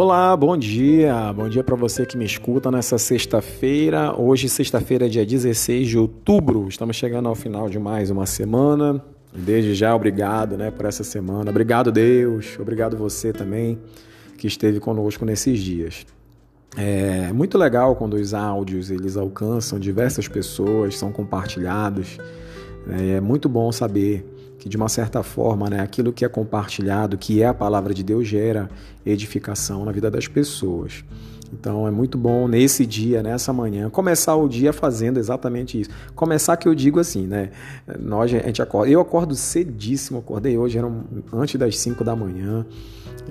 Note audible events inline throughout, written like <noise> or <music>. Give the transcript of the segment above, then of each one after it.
Olá, bom dia. Bom dia para você que me escuta nessa sexta-feira. Hoje, sexta-feira, dia 16 de outubro. Estamos chegando ao final de mais uma semana. Desde já, obrigado né, por essa semana. Obrigado, Deus. Obrigado você também que esteve conosco nesses dias. É muito legal quando os áudios eles alcançam diversas pessoas, são compartilhados. Né, é muito bom saber que de uma certa forma, né, aquilo que é compartilhado, que é a palavra de Deus, gera edificação na vida das pessoas. Então é muito bom nesse dia, nessa manhã, começar o dia fazendo exatamente isso. Começar que eu digo assim, né? Nós, a gente acorda, eu acordo cedíssimo, acordei hoje, era antes das 5 da manhã.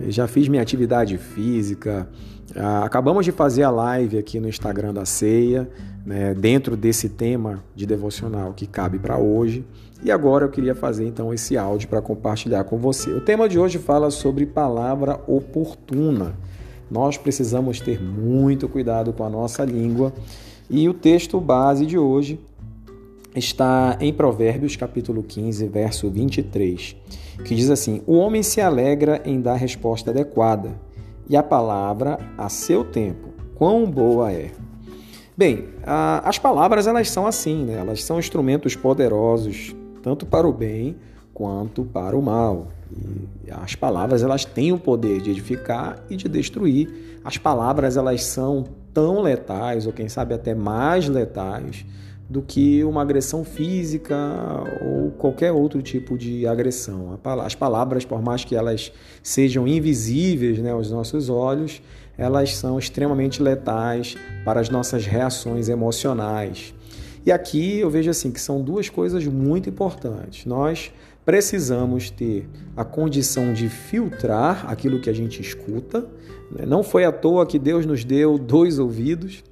Já fiz minha atividade física. Ah, acabamos de fazer a live aqui no Instagram da Ceia, né, dentro desse tema de devocional que cabe para hoje. E agora eu queria fazer então esse áudio para compartilhar com você. O tema de hoje fala sobre palavra oportuna. Nós precisamos ter muito cuidado com a nossa língua e o texto base de hoje está em Provérbios capítulo 15, verso 23, que diz assim: O homem se alegra em dar resposta adequada, e a palavra a seu tempo. Quão boa é! Bem, a, as palavras elas são assim, né? Elas são instrumentos poderosos tanto para o bem quanto para o mal. E as palavras elas têm o poder de edificar e de destruir. As palavras elas são tão letais ou quem sabe até mais letais do que uma agressão física ou qualquer outro tipo de agressão. As palavras, por mais que elas sejam invisíveis né, aos nossos olhos, elas são extremamente letais para as nossas reações emocionais. E aqui eu vejo assim que são duas coisas muito importantes. Nós precisamos ter a condição de filtrar aquilo que a gente escuta. Né? Não foi à toa que Deus nos deu dois ouvidos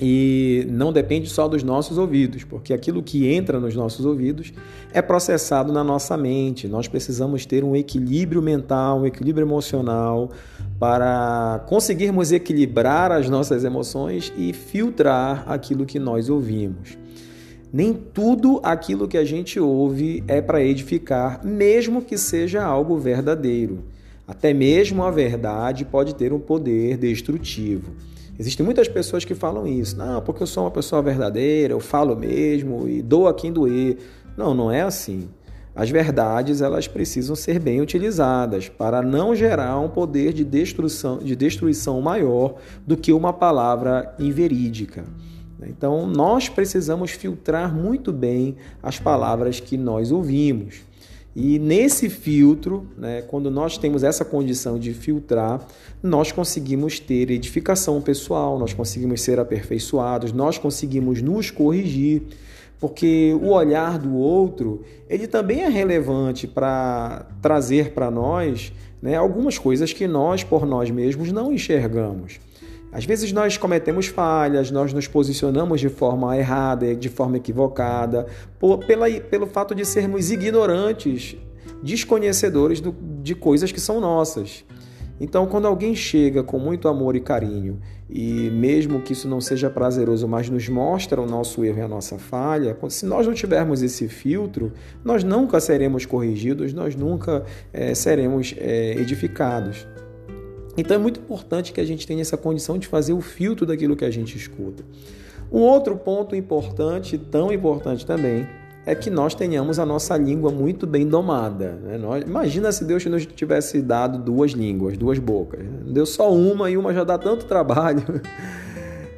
e não depende só dos nossos ouvidos, porque aquilo que entra nos nossos ouvidos é processado na nossa mente. Nós precisamos ter um equilíbrio mental, um equilíbrio emocional para conseguirmos equilibrar as nossas emoções e filtrar aquilo que nós ouvimos. Nem tudo aquilo que a gente ouve é para edificar, mesmo que seja algo verdadeiro. Até mesmo a verdade pode ter um poder destrutivo. Existem muitas pessoas que falam isso. Não, porque eu sou uma pessoa verdadeira, eu falo mesmo e dou a quem doer. Não, não é assim. As verdades elas precisam ser bem utilizadas para não gerar um poder de destruição, de destruição maior do que uma palavra inverídica. Então, nós precisamos filtrar muito bem as palavras que nós ouvimos. E nesse filtro, né, quando nós temos essa condição de filtrar, nós conseguimos ter edificação pessoal, nós conseguimos ser aperfeiçoados, nós conseguimos nos corrigir, porque o olhar do outro ele também é relevante para trazer para nós né, algumas coisas que nós por nós mesmos não enxergamos. Às vezes nós cometemos falhas, nós nos posicionamos de forma errada, de forma equivocada, por, pela, pelo fato de sermos ignorantes, desconhecedores do, de coisas que são nossas. Então, quando alguém chega com muito amor e carinho, e mesmo que isso não seja prazeroso, mas nos mostra o nosso erro e a nossa falha, se nós não tivermos esse filtro, nós nunca seremos corrigidos, nós nunca é, seremos é, edificados. Então é muito importante que a gente tenha essa condição de fazer o filtro daquilo que a gente escuta. Um outro ponto importante, tão importante também, é que nós tenhamos a nossa língua muito bem domada. Né? Nós, imagina se Deus nos tivesse dado duas línguas, duas bocas. Né? Deu só uma e uma já dá tanto trabalho. <laughs>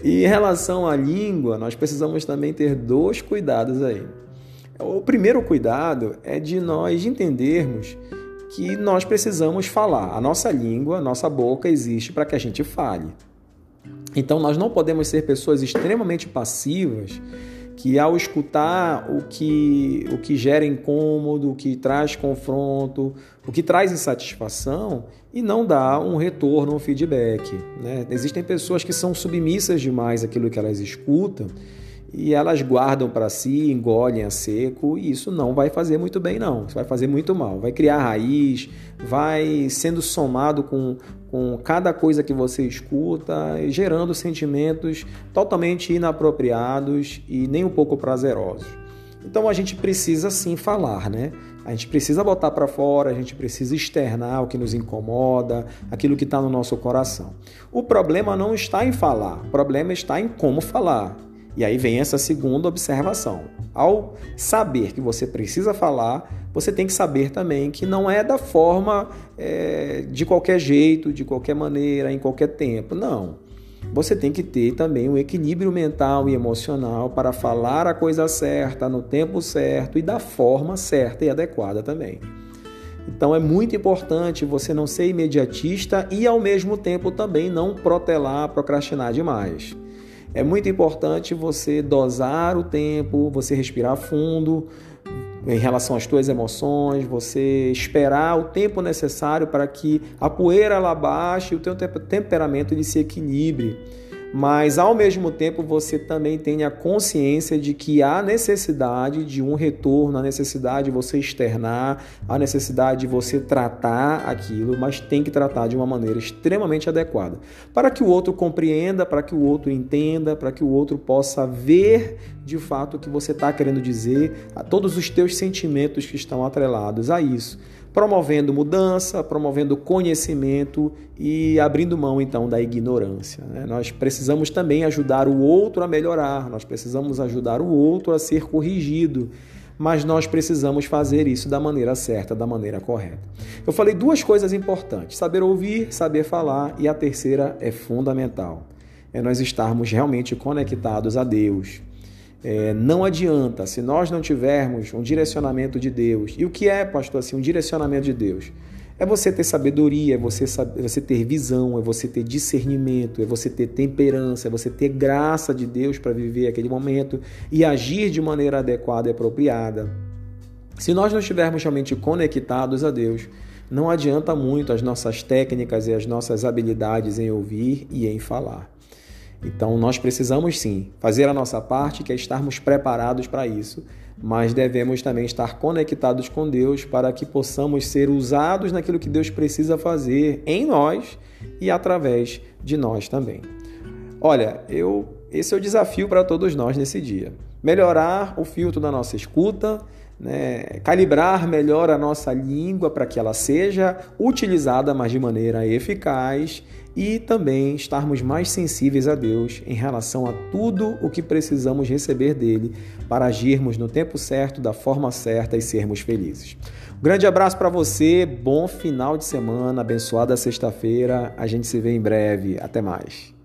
E em relação à língua, nós precisamos também ter dois cuidados aí. O primeiro cuidado é de nós entendermos que nós precisamos falar. A nossa língua, a nossa boca existe para que a gente fale. Então nós não podemos ser pessoas extremamente passivas que ao escutar o que o que gera incômodo, o que traz confronto, o que traz insatisfação e não dá um retorno, um feedback. Né? Existem pessoas que são submissas demais àquilo que elas escutam e elas guardam para si, engolem a seco, e isso não vai fazer muito bem, não. Isso vai fazer muito mal. Vai criar raiz, vai sendo somado com, com cada coisa que você escuta, gerando sentimentos totalmente inapropriados e nem um pouco prazerosos. Então a gente precisa sim falar, né? A gente precisa botar para fora, a gente precisa externar o que nos incomoda, aquilo que está no nosso coração. O problema não está em falar, o problema está em como falar. E aí vem essa segunda observação. Ao saber que você precisa falar, você tem que saber também que não é da forma é, de qualquer jeito, de qualquer maneira, em qualquer tempo. Não. Você tem que ter também um equilíbrio mental e emocional para falar a coisa certa, no tempo certo e da forma certa e adequada também. Então é muito importante você não ser imediatista e ao mesmo tempo também não protelar, procrastinar demais. É muito importante você dosar o tempo, você respirar fundo, em relação às tuas emoções, você esperar o tempo necessário para que a poeira ela baixe e o teu temperamento ele se equilibre mas ao mesmo tempo você também tenha consciência de que há necessidade de um retorno, a necessidade de você externar, a necessidade de você tratar aquilo, mas tem que tratar de uma maneira extremamente adequada, para que o outro compreenda, para que o outro entenda, para que o outro possa ver de fato o que você está querendo dizer, a todos os teus sentimentos que estão atrelados a isso promovendo mudança, promovendo conhecimento e abrindo mão então da ignorância. Né? Nós precisamos também ajudar o outro a melhorar, nós precisamos ajudar o outro a ser corrigido, mas nós precisamos fazer isso da maneira certa, da maneira correta. Eu falei duas coisas importantes: saber ouvir, saber falar, e a terceira é fundamental. É nós estarmos realmente conectados a Deus, é, não adianta, se nós não tivermos um direcionamento de Deus. E o que é, pastor, assim, um direcionamento de Deus? É você ter sabedoria, é você, é você ter visão, é você ter discernimento, é você ter temperança, é você ter graça de Deus para viver aquele momento e agir de maneira adequada e apropriada. Se nós não estivermos realmente conectados a Deus, não adianta muito as nossas técnicas e as nossas habilidades em ouvir e em falar. Então nós precisamos sim fazer a nossa parte, que é estarmos preparados para isso, mas devemos também estar conectados com Deus para que possamos ser usados naquilo que Deus precisa fazer em nós e através de nós também. Olha, eu esse é o desafio para todos nós nesse dia. Melhorar o filtro da nossa escuta, né, calibrar melhor a nossa língua para que ela seja utilizada, mas de maneira eficaz e também estarmos mais sensíveis a Deus em relação a tudo o que precisamos receber dele para agirmos no tempo certo, da forma certa e sermos felizes. Um grande abraço para você, bom final de semana, abençoada sexta-feira. A gente se vê em breve. Até mais.